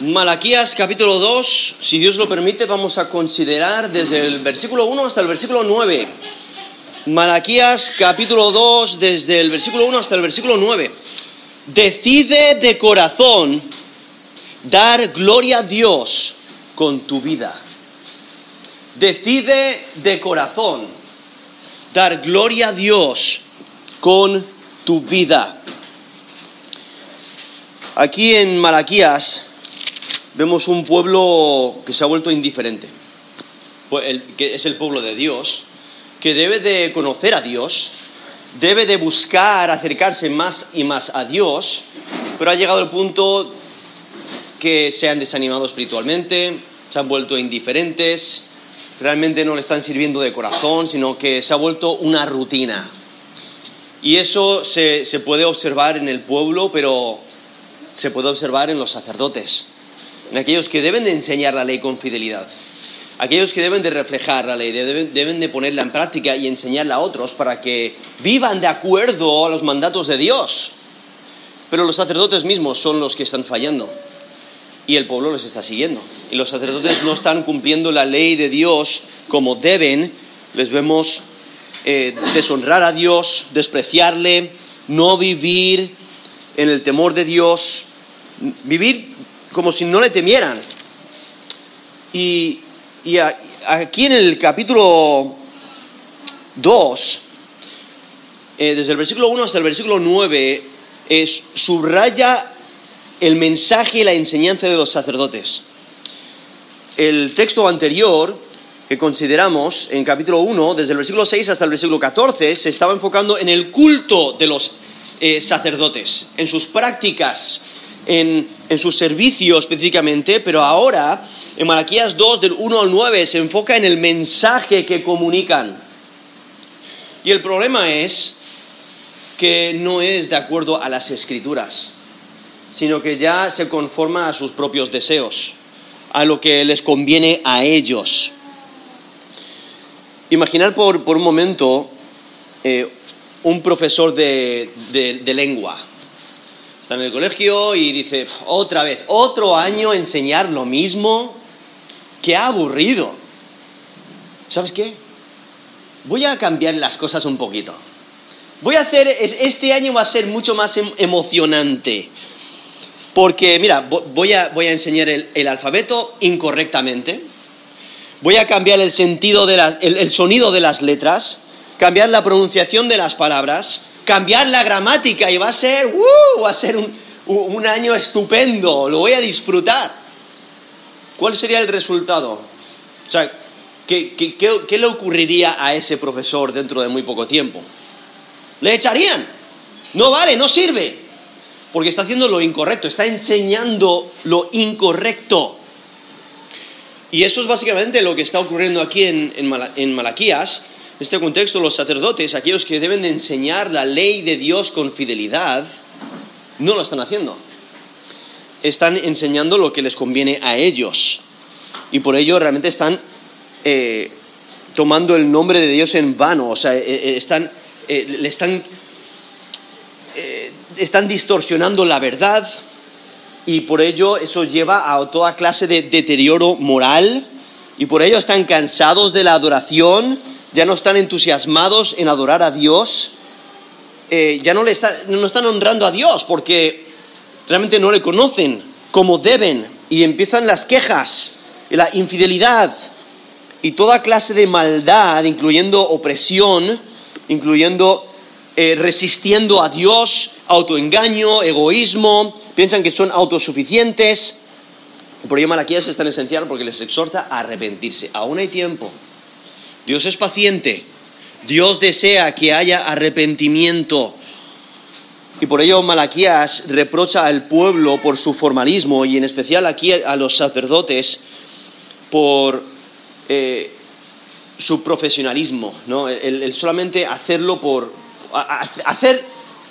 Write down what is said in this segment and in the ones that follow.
Malaquías capítulo 2, si Dios lo permite, vamos a considerar desde el versículo 1 hasta el versículo 9. Malaquías capítulo 2, desde el versículo 1 hasta el versículo 9. Decide de corazón dar gloria a Dios con tu vida. Decide de corazón dar gloria a Dios con tu vida. Aquí en Malaquías vemos un pueblo que se ha vuelto indiferente, pues que es el pueblo de Dios, que debe de conocer a Dios, debe de buscar acercarse más y más a Dios, pero ha llegado el punto que se han desanimado espiritualmente, se han vuelto indiferentes, realmente no le están sirviendo de corazón, sino que se ha vuelto una rutina. Y eso se, se puede observar en el pueblo, pero se puede observar en los sacerdotes en aquellos que deben de enseñar la ley con fidelidad, aquellos que deben de reflejar la ley, deben, de ponerla en práctica y enseñarla a otros para que vivan de acuerdo a los mandatos de Dios. Pero los sacerdotes mismos son los que están fallando y el pueblo les está siguiendo. Y los sacerdotes no están cumpliendo la ley de Dios como deben. Les vemos eh, deshonrar a Dios, despreciarle, no vivir en el temor de Dios, vivir como si no le temieran. Y, aquí en el capítulo 2, eh, desde el versículo 1 hasta el versículo 9, es, subraya el mensaje y la enseñanza de los sacerdotes. El texto anterior que consideramos en capítulo 1, desde el versículo 6 hasta el versículo 14, se estaba enfocando en el culto de los eh, sacerdotes, en sus prácticas en, su servicio específicamente, pero ahora en Malaquías 2 del 1 al 9 se enfoca en el mensaje que comunican. Y el problema es que no es de acuerdo a las escrituras, sino que ya se conforma a sus propios deseos, a lo que les conviene a ellos. Imaginar por, un momento eh, un profesor de lengua está en el colegio y dice, otra vez, otro año enseñar lo mismo, qué aburrido. ¿Sabes qué? Voy a cambiar las cosas un poquito. Voy a hacer, este año va a ser mucho más em, emocionante. Porque, mira, voy a, voy a enseñar el, alfabeto incorrectamente. Voy a cambiar el sentido de el sonido de las letras, cambiar la pronunciación de las palabras, cambiar la gramática y va a ser, uh, va a ser un, año estupendo, lo voy a disfrutar. ¿Cuál sería el resultado? O sea, ¿qué, qué, le ocurriría a ese profesor dentro de muy poco tiempo? Le echarían. No vale, no sirve. Porque está haciendo lo incorrecto, está enseñando lo incorrecto. Y eso es básicamente lo que está ocurriendo aquí en, en Malaquías en este contexto, los sacerdotes, aquellos que deben de enseñar la ley de Dios con fidelidad, no lo están haciendo. Están enseñando lo que les conviene a ellos. Y por ello realmente están eh, tomando el nombre de Dios en vano. O sea, eh, eh, están, le están, están distorsionando la verdad. Y por ello eso lleva a toda clase de deterioro moral. Y por ello están cansados de la adoración ya no están entusiasmados en adorar a Dios, eh, ya no, le no están honrando a Dios porque realmente no le conocen como deben y empiezan las quejas, la infidelidad y toda clase de maldad, incluyendo opresión, incluyendo eh, resistiendo a Dios, autoengaño, egoísmo, piensan que son autosuficientes. Por ello Malaquías es tan esencial porque les exhorta a arrepentirse. Aún hay tiempo. Dios es paciente. Dios desea que haya arrepentimiento. Y por ello Malaquías reprocha al pueblo por su formalismo y en especial aquí a los sacerdotes por eh, su profesionalismo, ¿no? el, solamente hacerlo por hacer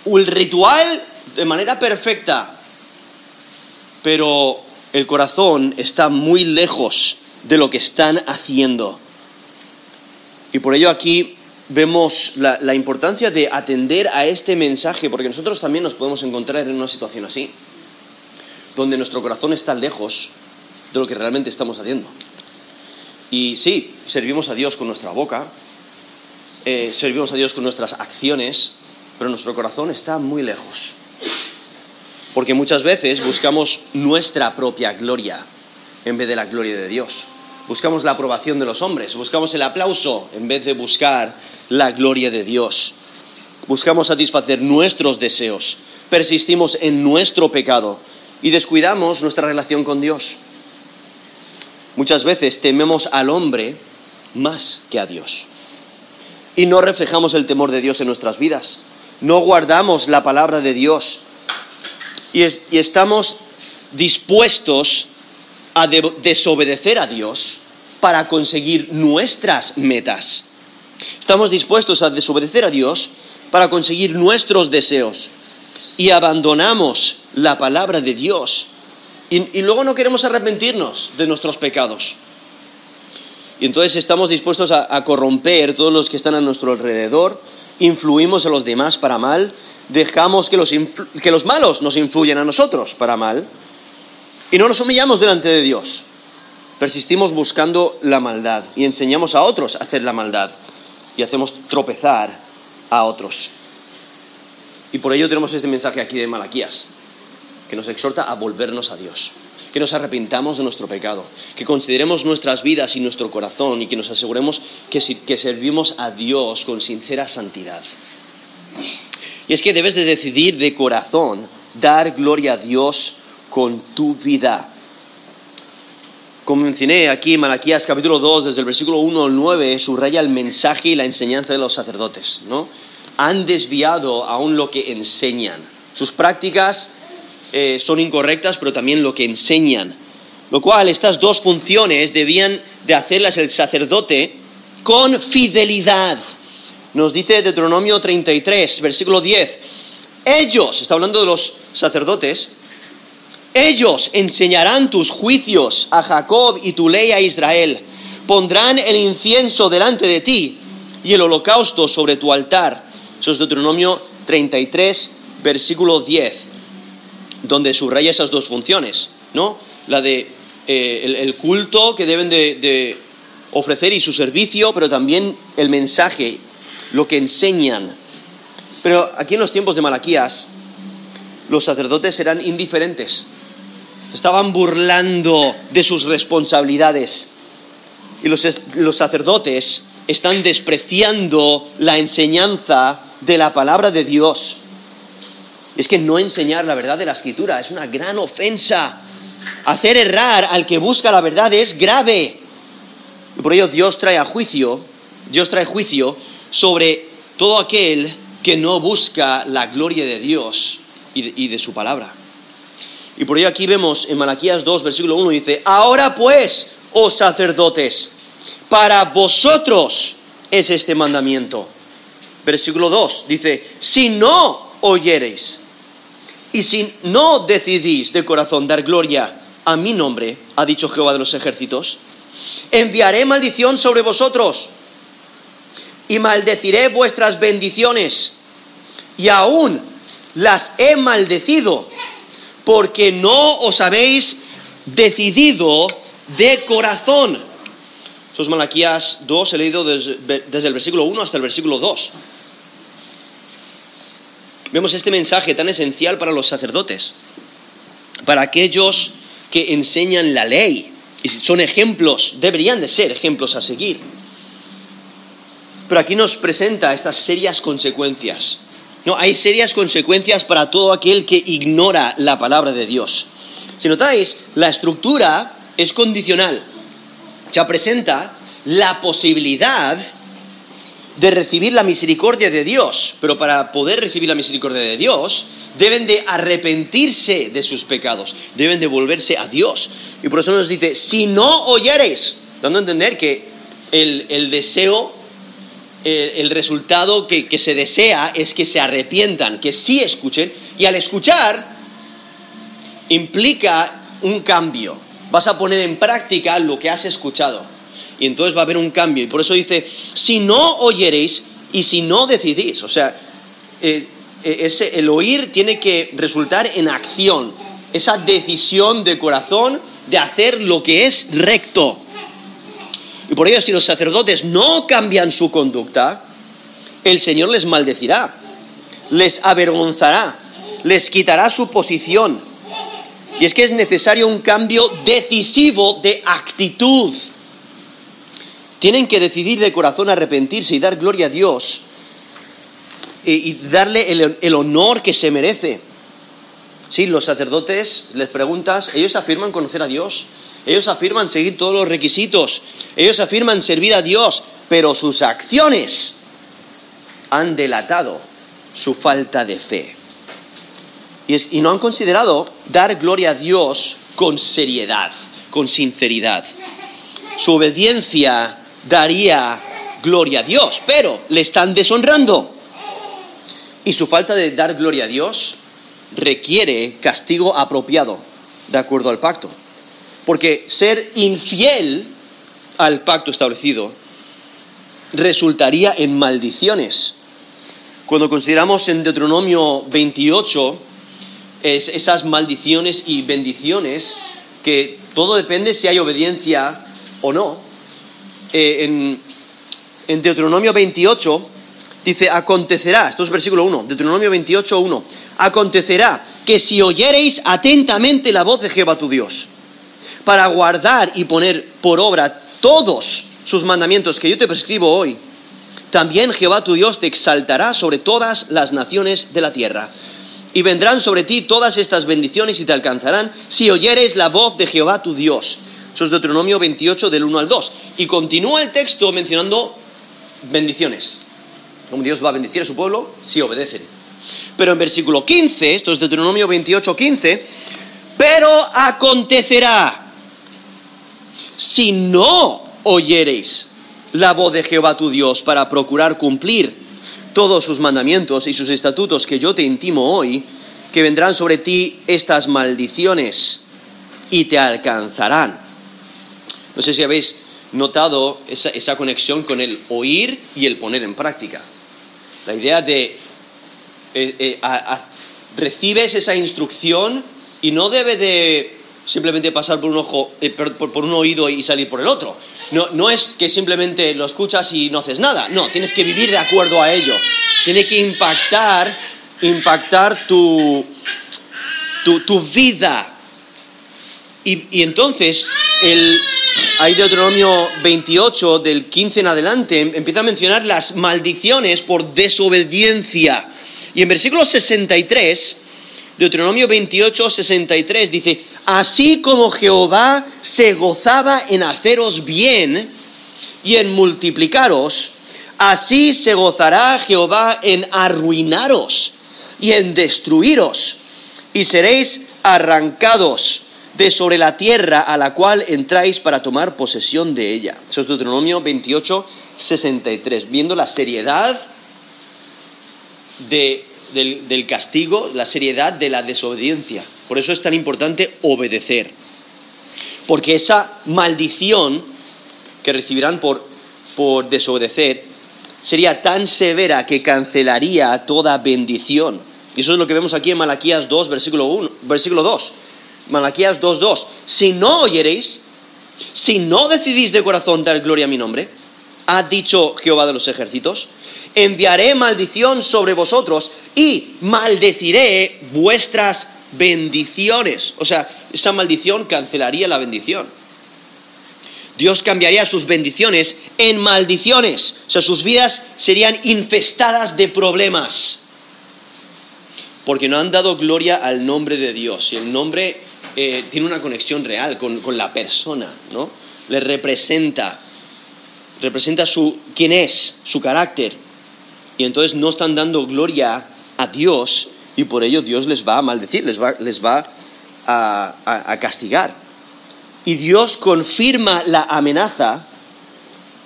el ritual de manera perfecta, pero el corazón está muy lejos de lo que están haciendo. Y por ello aquí vemos la, importancia de atender a este mensaje, porque nosotros también nos podemos encontrar en una situación así. donde nuestro corazón está lejos de lo que realmente estamos haciendo. Y sí, servimos a Dios con nuestra boca, eh, servimos a Dios con nuestras acciones, pero nuestro corazón está muy lejos. Porque muchas veces buscamos nuestra propia gloria en vez de la gloria de Dios. Buscamos la aprobación de los hombres, buscamos el aplauso en vez de buscar la gloria de Dios. Buscamos satisfacer nuestros deseos, persistimos en nuestro pecado y descuidamos nuestra relación con Dios. Muchas veces tememos al hombre más que a Dios. Y no reflejamos el temor de Dios en nuestras vidas. No guardamos la palabra de Dios. Y, estamos dispuestos a desobedecer a Dios para conseguir nuestras metas. Estamos dispuestos a desobedecer a Dios para conseguir nuestros deseos. Y abandonamos la palabra de Dios y, luego no queremos arrepentirnos de nuestros pecados. Y entonces estamos dispuestos a, corromper todos los que están a nuestro alrededor, influimos a los demás para mal, dejamos que los, que los malos nos influyan a nosotros para mal, y no nos humillamos delante de Dios. Persistimos buscando la maldad y enseñamos a otros a hacer la maldad y hacemos tropezar a otros. Y por ello tenemos este mensaje aquí de Malaquías que nos exhorta a volvernos a Dios, que nos arrepintamos de nuestro pecado, que consideremos nuestras vidas y nuestro corazón y que nos aseguremos que, que servimos a Dios con sincera santidad. Y es que debes de decidir de corazón dar gloria a Dios con tu vida. Como mencioné aquí en Malaquías capítulo 2, desde el versículo 1 al 9, subraya el mensaje y la enseñanza de los sacerdotes, ¿no? Han desviado aún lo que enseñan. Sus prácticas eh, son incorrectas, pero también lo que enseñan. Lo cual, estas dos funciones debían de hacerlas el sacerdote con fidelidad. Nos dice Deuteronomio 33, versículo 10. Ellos, está hablando de los sacerdotes, ellos enseñarán tus juicios a Jacob y tu ley a Israel. Pondrán el incienso delante de ti y el holocausto sobre tu altar. Eso es Deuteronomio 33, versículo 10 donde subraya esas dos funciones, ¿no? La de eh, el, culto que deben de, ofrecer y su servicio, pero también el mensaje, lo que enseñan. Pero aquí en los tiempos de Malaquías, los sacerdotes eran indiferentes, estaban burlando de sus responsabilidades. Y los, los sacerdotes están despreciando la enseñanza de la palabra de Dios es que no enseñar la verdad de la escritura es una gran ofensa. Hacer errar al que busca la verdad es grave. Y por ello Dios trae a juicio, Dios trae juicio sobre todo aquel que no busca la gloria de Dios y y de su palabra. Y por ello aquí vemos en Malaquías 2, versículo 1, dice, ahora pues, oh sacerdotes, para vosotros es este mandamiento. Versículo 2 dice, si no oyereis, y si no decidís de corazón dar gloria a mi nombre, ha dicho Jehová de los ejércitos, enviaré maldición sobre vosotros y maldeciré vuestras bendiciones. Y aún las he maldecido porque no os habéis decidido de corazón. Eso es Malaquías 2, he leído desde, el versículo 1 hasta el versículo 2 vemos este mensaje tan esencial para los sacerdotes, para aquellos que enseñan la ley y son ejemplos, deberían de ser ejemplos a seguir. Pero aquí nos presenta estas serias consecuencias. No, hay serias consecuencias para todo aquel que ignora la palabra de Dios. Si notáis, la estructura es condicional. Ya presenta la posibilidad de recibir la misericordia de Dios, pero para poder recibir la misericordia de Dios deben de arrepentirse de sus pecados, deben de volverse a Dios. Y por eso nos dice, si no oyereis, dando a entender que el, deseo, el, resultado que, se desea es que se arrepientan, que sí escuchen, y al escuchar implica un cambio. Vas a poner en práctica lo que has escuchado y entonces va a haber un cambio. Y por eso dice, si no oyereis y si no decidís, o sea, eh, eh, el oír tiene que resultar en acción. esa decisión de corazón de hacer lo que es recto. Y por ello, si los sacerdotes no cambian su conducta, el Señor les maldecirá, les avergonzará, les quitará su posición. Y es que es necesario un cambio decisivo de actitud. Tienen que decidir de corazón arrepentirse y dar gloria a Dios y, darle el, honor que se merece. Sí, los sacerdotes, les preguntas, ellos afirman conocer a Dios, ellos afirman seguir todos los requisitos, ellos afirman servir a Dios, pero sus acciones han delatado su falta de fe. Y, no han considerado dar gloria a Dios con seriedad, con sinceridad. Su obediencia daría gloria a Dios, pero le están deshonrando. Y su falta de dar gloria a Dios requiere castigo apropiado, de acuerdo al pacto. Porque ser infiel al pacto establecido resultaría en maldiciones. Cuando consideramos en Deuteronomio 28 esas maldiciones y bendiciones, que todo depende si hay obediencia o no, eh, en, en Deuteronomio 28 dice, acontecerá, esto es versículo 1, Deuteronomio 28, 1, acontecerá que si oyereis atentamente la voz de Jehová tu Dios, para guardar y poner por obra todos sus mandamientos que yo te prescribo hoy, también Jehová tu Dios te exaltará sobre todas las naciones de la tierra. Y vendrán sobre ti todas estas bendiciones y te alcanzarán si oyeres la voz de Jehová tu Dios. Eso es Deuteronomio 28 del 1 al 2. Y continúa el texto mencionando bendiciones como Dios va a bendecir a su pueblo si obedecen. Pero en versículo 15, esto es Deuteronomio 28, 15, pero acontecerá si no oyereis la voz de Jehová tu Dios para procurar cumplir todos sus mandamientos y sus estatutos que yo te intimo hoy, que vendrán sobre ti estas maldiciones y te alcanzarán. No sé si habéis notado esa, conexión con el oír y el poner en práctica. La idea de eh, eh, recibes esa instrucción y no debe de simplemente pasar por un ojo, eh, por, un oído y salir por el otro. No, no es que simplemente lo escuchas y no haces nada. No, tienes que vivir de acuerdo a ello. Tiene que impactar, impactar tu, tu, vida. Y, y entonces, el, Ahí Deuteronomio 28, del 15 en adelante, em, empieza a mencionar las maldiciones por desobediencia. Y en versículo 63, Deuteronomio 28, 63 dice, así como Jehová se gozaba en haceros bien y en multiplicaros, así se gozará Jehová en arruinaros y en destruiros, y seréis arrancados de sobre la tierra a la cual entráis para tomar posesión de ella. Eso es Deuteronomio 28, 63. Viendo la seriedad del, castigo, la seriedad de la desobediencia. Por eso es tan importante obedecer. Porque esa maldición que recibirán por, por desobedecer sería tan severa que cancelaría toda bendición. Y eso es lo que vemos aquí en Malaquías 2, versículo, 1, versículo 2. Malaquías 2.2, si no oyereis, si no decidís de corazón dar gloria a mi nombre, ha dicho Jehová de los ejércitos, enviaré maldición sobre vosotros y maldeciré vuestras bendiciones. O sea, esa maldición cancelaría la bendición. Dios cambiaría sus bendiciones en maldiciones. O sea, sus vidas serían infestadas de problemas. Porque no han dado gloria al nombre de Dios. Y el nombre eh, tiene una conexión real con, la persona, ¿no? Le representa, representa su, quién es, su carácter. Y entonces no están dando gloria a Dios y por ello Dios les va a maldecir, les va, les va a, a castigar. Y Dios confirma la amenaza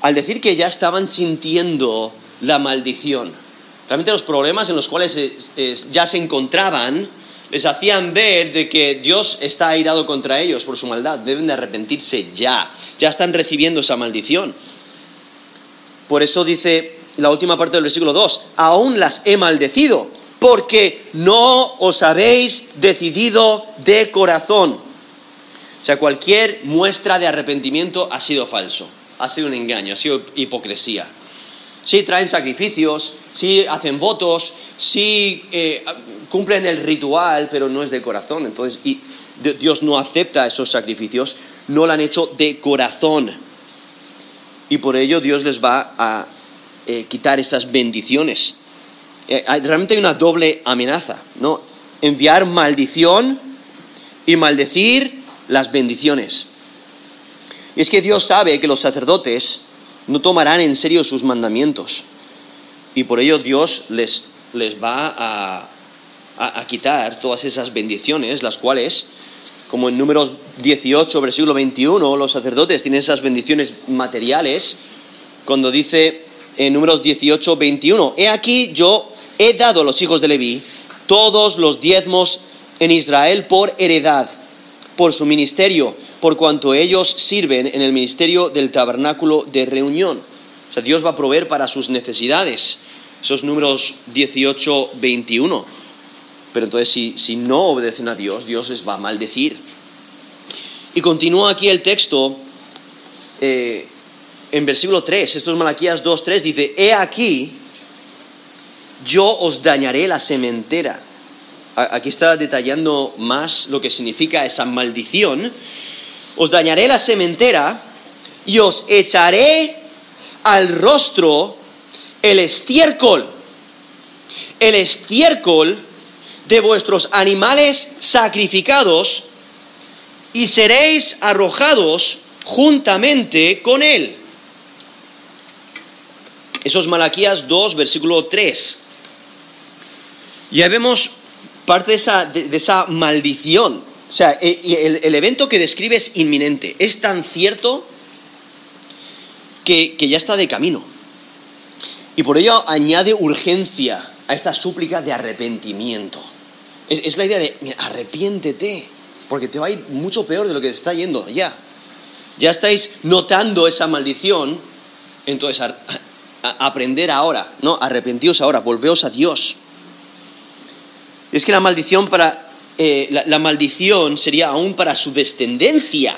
al decir que ya estaban sintiendo la maldición. Realmente los problemas en los cuales ya se encontraban les hacían ver de que Dios está airado contra ellos por su maldad. Deben de arrepentirse ya. Ya están recibiendo esa maldición. Por eso dice la última parte del versículo 2, aún las he maldecido porque no os habéis decidido de corazón. O sea, cualquier muestra de arrepentimiento ha sido falso, ha sido un engaño, ha sido hipocresía. Sí traen sacrificios, sí hacen votos, sí eh, cumplen el ritual, pero no es de corazón. Entonces, y Dios no acepta esos sacrificios, no lo han hecho de corazón. Y por ello Dios les va a eh, quitar esas bendiciones. Eh, realmente hay una doble amenaza, ¿no? Enviar maldición y maldecir las bendiciones. Y es que Dios sabe que los sacerdotes no tomarán en serio sus mandamientos. Y por ello Dios les, les va a, a, quitar todas esas bendiciones, las cuales, como en números 18, versículo 21, los sacerdotes tienen esas bendiciones materiales, cuando dice en números 18, 21, he aquí yo he dado a los hijos de Leví todos los diezmos en Israel por heredad, por su ministerio, por cuanto ellos sirven en el ministerio del tabernáculo de reunión. O sea, Dios va a proveer para sus necesidades. Esos números 18, 21. Pero entonces, si, si no obedecen a Dios, Dios les va a maldecir. Y continúa aquí el texto eh, en versículo 3, esto es Malaquías 2, 3, dice, he aquí, yo os dañaré la sementera. Aquí está detallando más lo que significa esa maldición os dañaré la sementera y os echaré al rostro el estiércol, el estiércol de vuestros animales sacrificados y seréis arrojados juntamente con él. Eso es Malaquías 2, versículo 3. Ya vemos parte de esa, de esa maldición o sea, e, el, evento que describe es inminente. Es tan cierto que, ya está de camino. Y por ello añade urgencia a esta súplica de arrepentimiento. Es, la idea de, arrepiéntete, porque te va a ir mucho peor de lo que se está yendo ya. Ya estáis notando esa maldición, entonces aprender ahora, ¿no? Arrepentíos ahora, volveos a Dios. Es que la maldición para eh, la, maldición sería aún para su descendencia.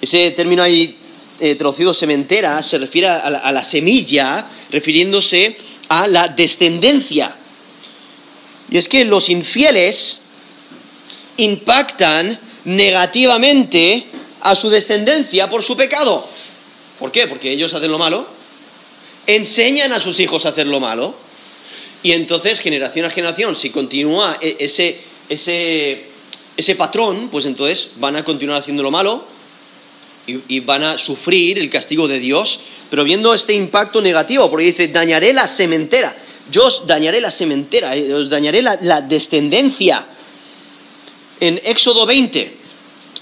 Ese término ahí eh, traducido sementera se refiere a a la semilla, refiriéndose a la descendencia. Y es que los infieles impactan negativamente a su descendencia por su pecado. ¿Por qué? Porque ellos hacen lo malo, enseñan a sus hijos a hacer lo malo, y entonces generación a generación, si continúa e, ese, ese, ese patrón, pues entonces van a continuar haciendo lo malo y, van a sufrir el castigo de Dios, pero viendo este impacto negativo, porque dice, dañaré la sementera, yo os dañaré la sementera, eh, os dañaré la, descendencia. En Éxodo 20,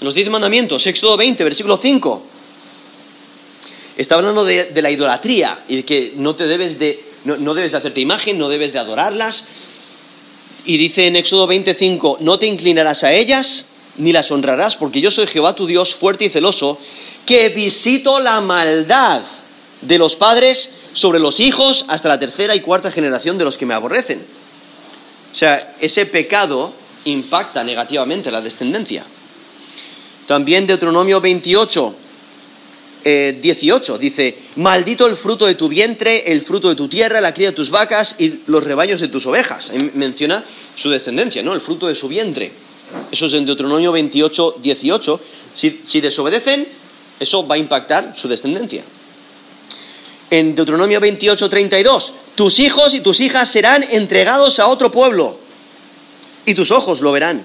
los diez mandamientos, Éxodo 20, versículo 5, está hablando de, la idolatría y de que no te debes de, no debes de hacerte imagen, no debes de adorarlas, y dice en Éxodo 25, no te inclinarás a ellas ni las honrarás, porque yo soy Jehová tu Dios fuerte y celoso, que visito la maldad de los padres sobre los hijos hasta la tercera y cuarta generación de los que me aborrecen. O sea, ese pecado impacta negativamente la descendencia. También Deuteronomio 28, 18 eh, dice, maldito el fruto de tu vientre, el fruto de tu tierra, la cría de tus vacas y los rebaños de tus ovejas. menciona su descendencia, ¿no? El fruto de su vientre. Eso es en Deuteronomio 28, 18. Si, si desobedecen, eso va a impactar su descendencia. En Deuteronomio 28, 32, tus hijos y tus hijas serán entregados a otro pueblo y tus ojos lo verán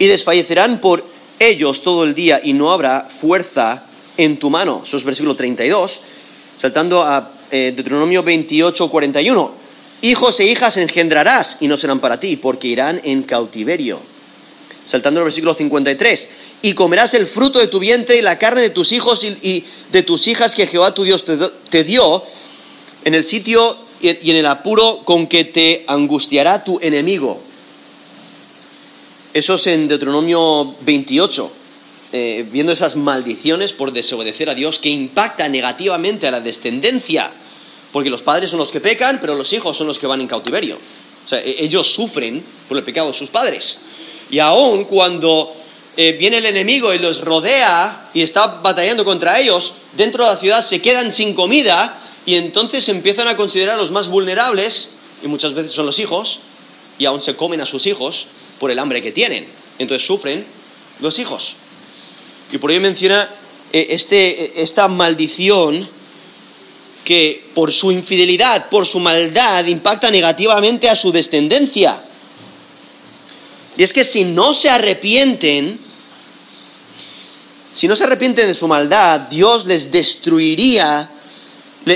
y desfallecerán por ellos todo el día y no habrá fuerza en tu mano. Eso es versículo 32. Saltando a eh, Deuteronomio 28, 41. Hijos e hijas engendrarás y no serán para ti, porque irán en cautiverio. Saltando al versículo 53. Y comerás el fruto de tu vientre y la carne de tus hijos y, de tus hijas que Jehová tu Dios te, dio en el sitio y en el apuro con que te angustiará tu enemigo. Eso es en Deuteronomio 28. Eh, viendo esas maldiciones por desobedecer a Dios que impacta negativamente a la descendencia, porque los padres son los que pecan, pero los hijos son los que van en cautiverio. O sea, e- ellos sufren por el pecado de sus padres. Y aún cuando eh, viene el enemigo y los rodea y está batallando contra ellos, dentro de la ciudad se quedan sin comida y entonces empiezan a considerar los más vulnerables, y muchas veces son los hijos, y aún se comen a sus hijos por el hambre que tienen. Entonces sufren los hijos. Y por ello menciona eh, este, eh, esta maldición que por su infidelidad, por su maldad, impacta negativamente a su descendencia. Y es que si no se arrepienten, si no se arrepienten de su maldad, Dios les destruiría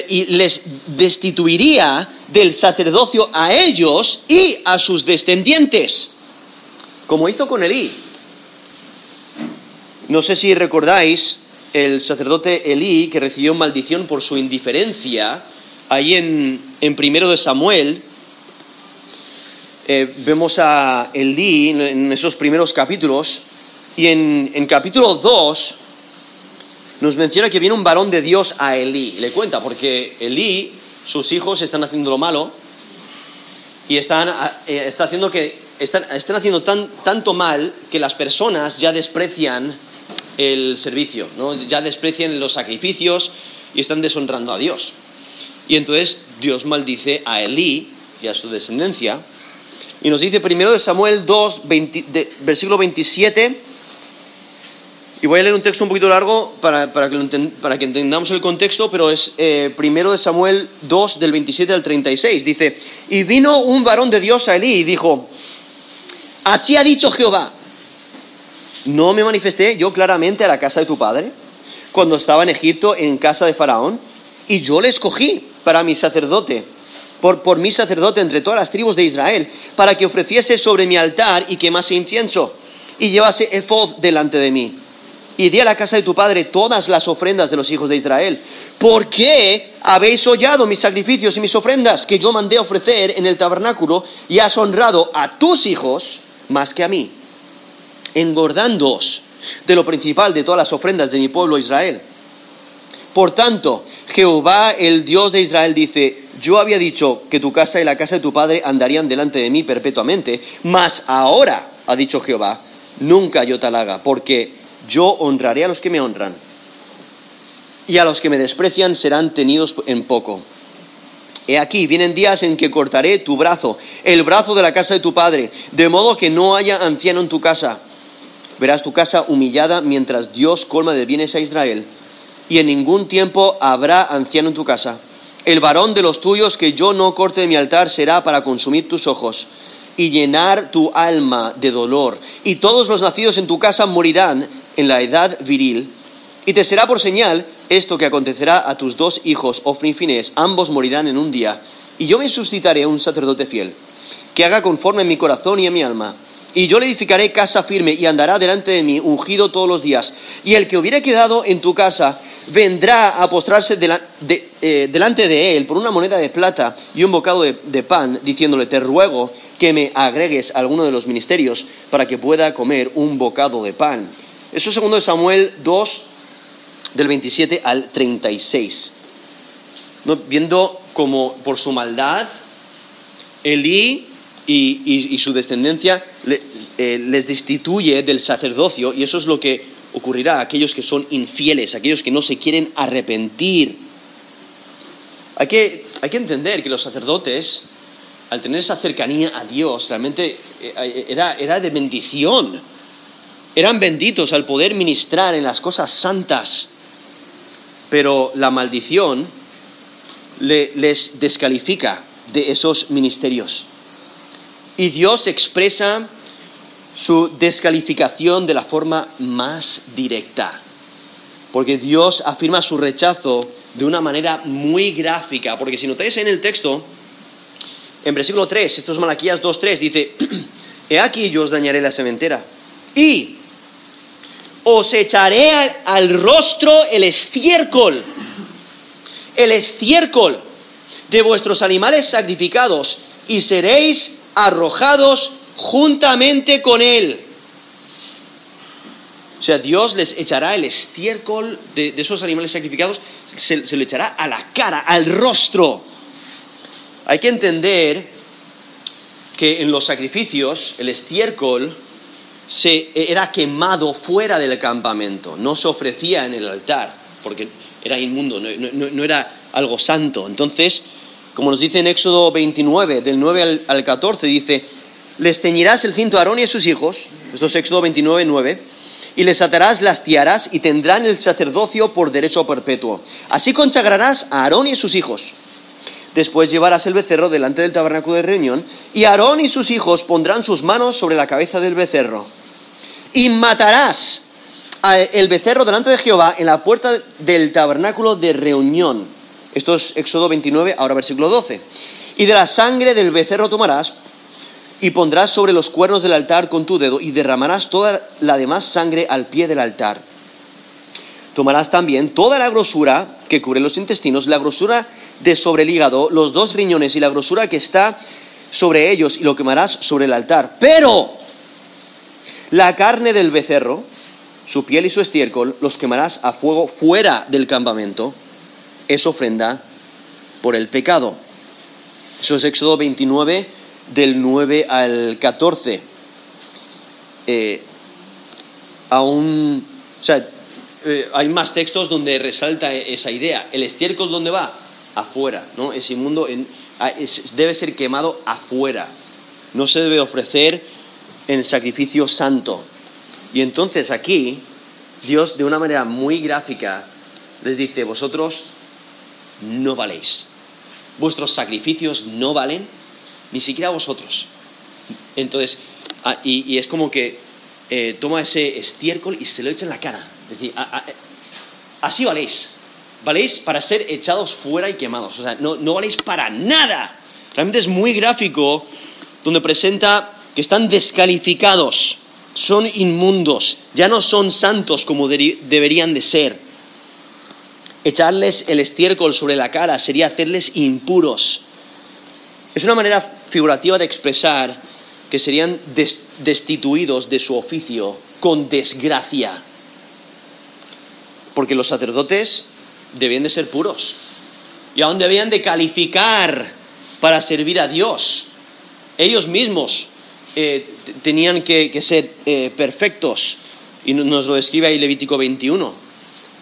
y les destituiría del sacerdocio a ellos y a sus descendientes, como hizo con Elí. No sé si recordáis el sacerdote Elí que recibió maldición por su indiferencia, ahí en, en primero de Samuel, eh, vemos a Elí en, esos primeros capítulos, y en, en capítulo 2 nos menciona que viene un varón de Dios a Elí. Le cuenta, porque Elí, sus hijos están haciendo lo malo y están, eh, está haciendo que, están, están haciendo tan, tanto mal que las personas ya desprecian el servicio, ¿no? ya desprecian los sacrificios y están deshonrando a Dios. Y entonces Dios maldice a Elí y a su descendencia. Y nos dice primero de Samuel 2, 20 de- versículo 27. Y voy a leer un texto un poquito largo para, para que, para que entendamos el contexto, pero es eh, primero de Samuel 2, del 27 al 36. Dice, y vino un varón de Dios a Elí y dijo, así ha dicho Jehová, ¿no me manifesté yo claramente a la casa de tu padre cuando estaba en Egipto en casa de Faraón? Y yo le escogí para mi sacerdote, por, mi sacerdote entre todas las tribus de Israel, para que ofreciese sobre mi altar y quemase incienso, y llevase efod delante de mí. Y di a la casa de tu padre todas las ofrendas de los hijos de Israel. ¿Por qué habéis hollado mis sacrificios y mis ofrendas que yo mandé ofrecer en el tabernáculo y has honrado a tus hijos más que a mí? engordándoos de lo principal de todas las ofrendas de mi pueblo Israel. Por tanto, Jehová, el Dios de Israel, dice, yo había dicho que tu casa y la casa de tu padre andarían delante de mí perpetuamente, mas ahora, ha dicho Jehová, nunca yo tal haga, porque yo honraré a los que me honran, y a los que me desprecian serán tenidos en poco. He aquí, vienen días en que cortaré tu brazo, el brazo de la casa de tu padre, de modo que no haya anciano en tu casa. Verás tu casa humillada mientras Dios colma de bienes a Israel, y en ningún tiempo habrá anciano en tu casa. El varón de los tuyos que yo no corte de mi altar será para consumir tus ojos y llenar tu alma de dolor. Y todos los nacidos en tu casa morirán en la edad viril. Y te será por señal esto que acontecerá a tus dos hijos, Ofni ambos morirán en un día. Y yo me suscitaré un sacerdote fiel, que haga conforme a mi corazón y a mi alma. Y yo le edificaré casa firme y andará delante de mí ungido todos los días. Y el que hubiera quedado en tu casa vendrá a postrarse eh, delante de él por una moneda de plata y un bocado de, pan, diciéndole, te ruego que me agregues alguno de los ministerios para que pueda comer un bocado de pan. Eso es segundo de Samuel 2, del 27 al 36. ¿No? Viendo como por su maldad, Elí y, su descendencia les destituye del sacerdocio y eso es lo que ocurrirá a aquellos que son infieles, aquellos que no se quieren arrepentir. Hay que, hay que entender que los sacerdotes, al tener esa cercanía a Dios, realmente eh, era, era de bendición. Eran benditos al poder ministrar en las cosas santas, pero la maldición le- les descalifica de esos ministerios. Y Dios expresa su descalificación de la forma más directa, porque Dios afirma su rechazo de una manera muy gráfica, porque si notáis en el texto, en versículo 3, esto es Malaquías 2.3, dice, He aquí yo os dañaré la sementera, y os echaré al rostro el estiércol, el estiércol de vuestros animales sacrificados, y seréis arrojados juntamente con él. O sea, Dios les echará el estiércol de, de esos animales sacrificados, se, se lo echará a la cara, al rostro. Hay que entender que en los sacrificios el estiércol se, era quemado fuera del campamento, no se ofrecía en el altar, porque era inmundo, no, era algo santo. Entonces, como nos dice en Éxodo 29, del 9 al, al 14, dice, les ceñirás el cinto a Aarón y a sus hijos, esto es Éxodo 29, 9, y les atarás las tiaras y tendrán el sacerdocio por derecho perpetuo. Así consagrarás a Aarón y a sus hijos. Después llevarás el becerro delante del tabernáculo de reunión y Aarón y sus hijos pondrán sus manos sobre la cabeza del becerro. Y matarás el becerro delante de Jehová en la puerta del tabernáculo de reunión. Esto es Éxodo 29, ahora versículo 12. Y de la sangre del becerro tomarás y pondrás sobre los cuernos del altar con tu dedo y derramarás toda la demás sangre al pie del altar. Tomarás también toda la grosura que cubre los intestinos, la grosura de sobre el hígado, los dos riñones y la grosura que está sobre ellos y lo quemarás sobre el altar. Pero la carne del becerro, su piel y su estiércol, los quemarás a fuego fuera del campamento. Es ofrenda por el pecado. Eso es Éxodo 29, del 9 al 14. Eh, aún, o sea, eh, hay más textos donde resalta esa idea. ¿El estiércol dónde va? Afuera, ¿no? Es inmundo, debe ser quemado afuera. No se debe ofrecer en sacrificio santo. Y entonces aquí, Dios de una manera muy gráfica les dice, vosotros no valéis. Vuestros sacrificios no valen ni siquiera vosotros. Entonces, ah, y, es como que eh, toma ese estiércol y se lo echa en la cara. Es decir, así valéis. Valéis para ser echados fuera y quemados. O sea, no, no valéis para nada. Realmente es muy gráfico donde presenta que están descalificados, son inmundos, ya no son santos como deberían de ser. Echarles el estiércol sobre la cara sería hacerles impuros. Es una manera figurativa de expresar que serían destituidos de su oficio con desgracia. Porque los sacerdotes debían de ser puros y aún debían de calificar para servir a Dios. Ellos mismos eh, tenían que, ser eh, perfectos y nos lo describe ahí Levítico 21.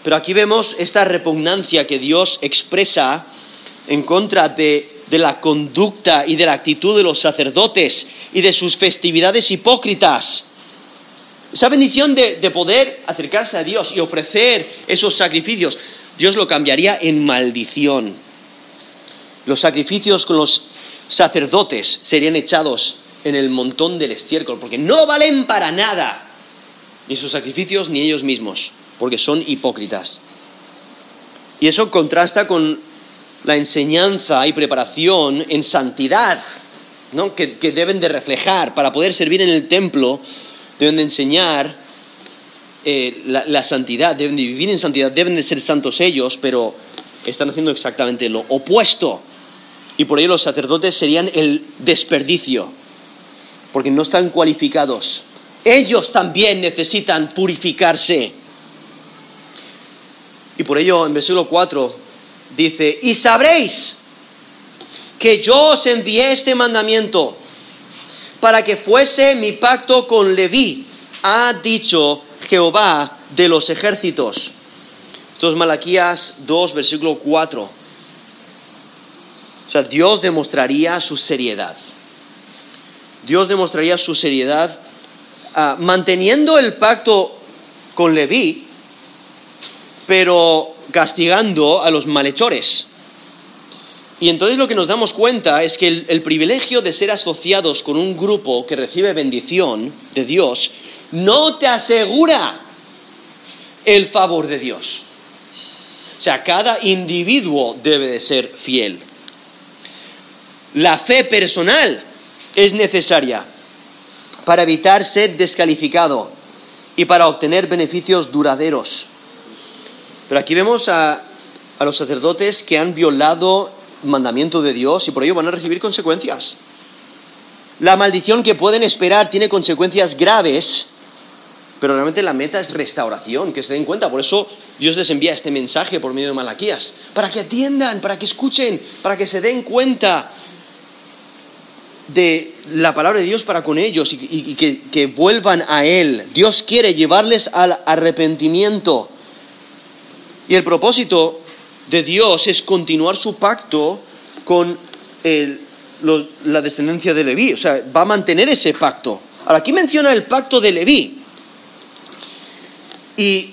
Pero aquí vemos esta repugnancia que Dios expresa en contra de de la conducta y de la actitud de los sacerdotes y de sus festividades hipócritas. Esa bendición de, poder acercarse a Dios y ofrecer esos sacrificios, Dios lo cambiaría en maldición. Los sacrificios con los sacerdotes serían echados en el montón del estiércol, porque no valen para nada, ni sus sacrificios ni ellos mismos, porque son hipócritas. Y eso contrasta con la enseñanza y preparación en santidad, ¿no? que, deben de reflejar para poder servir en el templo, deben de enseñar eh, la, santidad, deben de vivir en santidad, deben de ser santos ellos, pero están haciendo exactamente lo opuesto. Y por ello los sacerdotes serían el desperdicio, porque no están cualificados. Ellos también necesitan purificarse. Y por ello, en versículo 4, dice, y sabréis que yo os envié este mandamiento para que fuese mi pacto con Leví, ha dicho Jehová de los ejércitos. Esto es Malaquías 2, versículo 4. O sea, Dios demostraría su seriedad. Dios demostraría su seriedad ah, manteniendo el pacto con Leví, pero castigando a los malhechores. Y entonces lo que nos damos cuenta es que el, privilegio de ser asociados con un grupo que recibe bendición de Dios no te asegura el favor de Dios. O sea, cada individuo debe de ser fiel. La fe personal es necesaria para evitar ser descalificado y para obtener beneficios duraderos. Pero aquí vemos a, los sacerdotes que han violado el mandamiento de Dios y por ello van a recibir consecuencias. La maldición que pueden esperar tiene consecuencias graves, pero realmente la meta es restauración, que se den cuenta. Por eso Dios les envía este mensaje por medio de Malaquías, para que atiendan, para que escuchen, para que se den cuenta de la palabra de Dios para con ellos y, que, que vuelvan a Él. Dios quiere llevarles al arrepentimiento. Y el propósito de Dios es continuar su pacto con la descendencia de Leví. O sea, va a mantener ese pacto. Ahora, aquí menciona el pacto de Leví. Y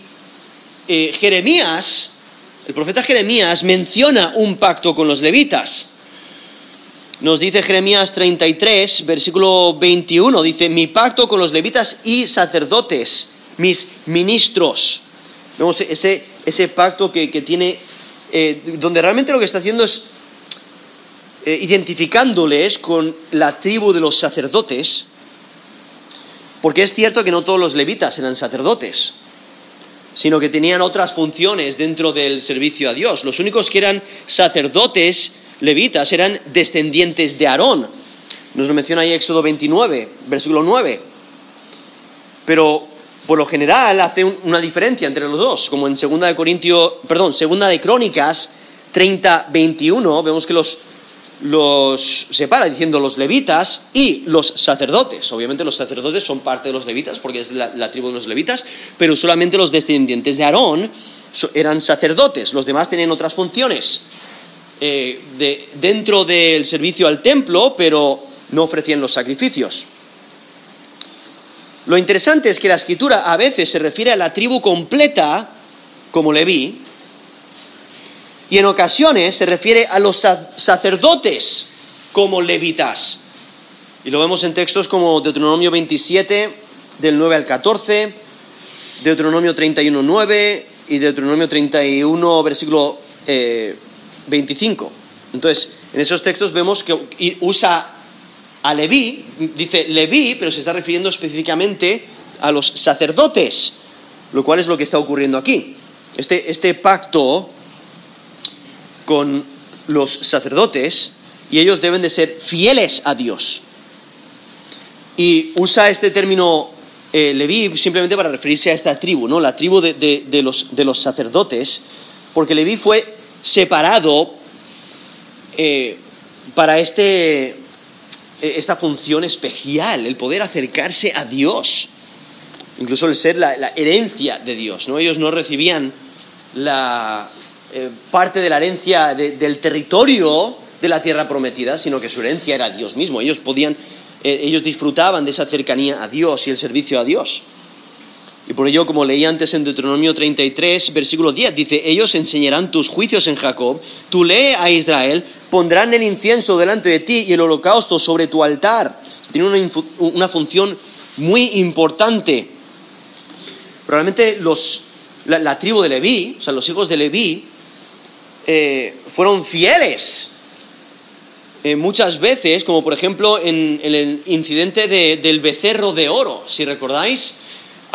eh, Jeremías, el profeta Jeremías, menciona un pacto con los levitas. Nos dice Jeremías 33, versículo 21, dice, mi pacto con los levitas y sacerdotes, mis ministros. Vemos ese, ese pacto que, tiene, eh, donde realmente lo que está haciendo es eh, identificándoles con la tribu de los sacerdotes, porque es cierto que no todos los levitas eran sacerdotes, sino que tenían otras funciones dentro del servicio a Dios. Los únicos que eran sacerdotes levitas eran descendientes de Aarón. Nos lo menciona ahí Éxodo 29, versículo 9. Pero por lo general hace una diferencia entre los dos, como en segunda de Corintios, perdón, segunda de Crónicas 30, 21, vemos que los, los separa diciendo los levitas y los sacerdotes. Obviamente los sacerdotes son parte de los levitas porque es la, tribu de los levitas, pero solamente los descendientes de Aarón eran sacerdotes, los demás tenían otras funciones. Eh, dentro del servicio al templo, pero no ofrecían los sacrificios. Lo interesante es que la escritura a veces se refiere a la tribu completa, como Leví, y en ocasiones se refiere a los sacerdotes, como levitas. Y lo vemos en textos como Deuteronomio 27, del 9 al 14, Deuteronomio 31, 9 y Deuteronomio 31, versículo eh, 25. Entonces, en esos textos vemos que usa a Leví, dice Leví, pero se está refiriendo específicamente a los sacerdotes, lo cual es lo que está ocurriendo aquí. Este, este pacto con los sacerdotes, y ellos deben de ser fieles a Dios. Y usa este término eh, Leví simplemente para referirse a esta tribu, ¿no? La tribu de, los, de los sacerdotes, porque Leví fue separado eh, para este, esta función especial, el poder acercarse a Dios, incluso el ser la, herencia de Dios. ¿no? Ellos no recibían la eh, parte de la herencia del territorio de la tierra prometida, sino que su herencia era Dios mismo. Ellos podían, ellos disfrutaban de esa cercanía a Dios y el servicio a Dios. Y por ello, como leí antes en Deuteronomio 33, versículo 10, dice, ellos enseñarán tus juicios en Jacob, tú lee a Israel, pondrán el incienso delante de ti y el holocausto sobre tu altar. Tiene una, función muy importante. Probablemente los, la, tribu de Leví, o sea, los hijos de Leví, eh, fueron fieles eh, muchas veces, como por ejemplo en, el incidente del becerro de oro, si recordáis,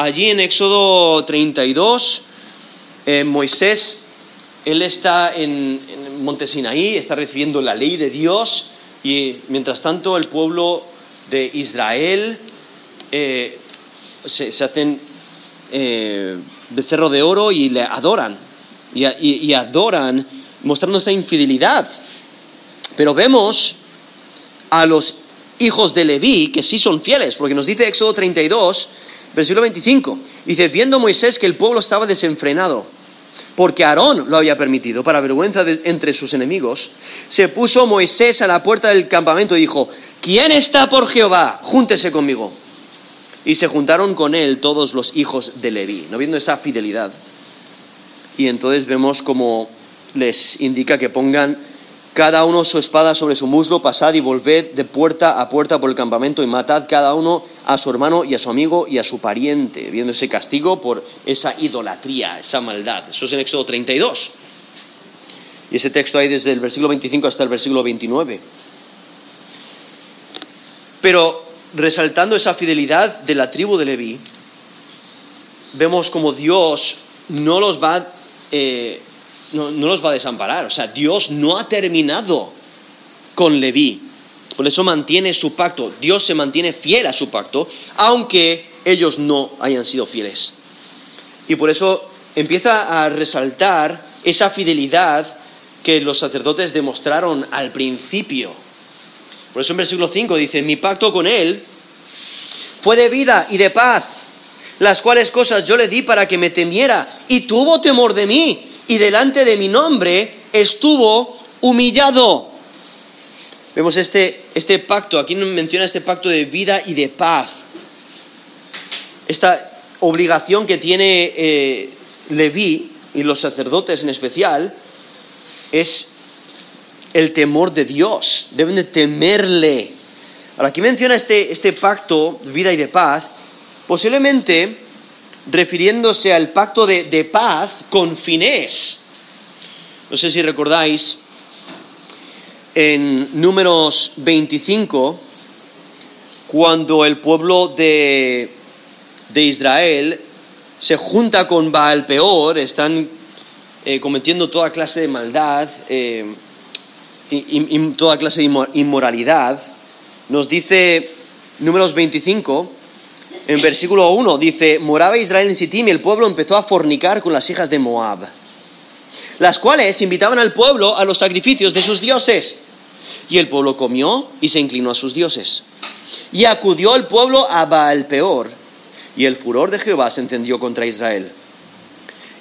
allí en Éxodo 32, eh, Moisés, él está en, en Monte Sinaí, está recibiendo la ley de Dios y mientras tanto el pueblo de Israel eh, se, hacen eh, becerro de oro y le adoran, y, adoran mostrando esta infidelidad. Pero vemos a los hijos de Leví que sí son fieles, porque nos dice Éxodo 32, Versículo 25. Dice, viendo Moisés que el pueblo estaba desenfrenado, porque Aarón lo había permitido, para vergüenza entre sus enemigos, se puso Moisés a la puerta del campamento y dijo, ¿quién está por Jehová? Júntese conmigo. Y se juntaron con él todos los hijos de Leví, no viendo esa fidelidad. Y entonces vemos como les indica que pongan cada uno su espada sobre su muslo, pasad y volved de puerta a puerta por el campamento y matad cada uno a su hermano y a su amigo y a su pariente, viendo ese castigo por esa idolatría, esa maldad. Eso es en Éxodo 32. Y ese texto hay desde el versículo 25 hasta el versículo 29. Pero resaltando esa fidelidad de la tribu de Leví, vemos como Dios no los va eh, no, los va a desamparar. O sea, Dios no ha terminado con Leví. Por eso mantiene su pacto. Dios se mantiene fiel a su pacto, aunque ellos no hayan sido fieles. Y por eso empieza a resaltar esa fidelidad que los sacerdotes demostraron al principio. Por eso en versículo 5 dice, mi pacto con él fue de vida y de paz, las cuales cosas yo le di para que me temiera, y tuvo temor de mí, y delante de mi nombre estuvo humillado. Vemos este, este pacto, aquí menciona este pacto de vida y de paz. Esta obligación que tiene eh, Leví y los sacerdotes en especial es el temor de Dios, deben de temerle. Ahora, aquí menciona este, este pacto de vida y de paz, posiblemente refiriéndose al pacto de, de paz con Finés. No sé si recordáis, en números 25, cuando el pueblo de, de Israel se junta con Baal Peor, están eh, cometiendo toda clase de maldad eh, y, toda clase de inmoralidad, nos dice números 25, en versículo 1, dice, moraba Israel en Sittim y el pueblo empezó a fornicar con las hijas de Moab las cuales invitaban al pueblo a los sacrificios de sus dioses. Y el pueblo comió y se inclinó a sus dioses. Y acudió el pueblo a Baal peor, y el furor de Jehová se encendió contra Israel.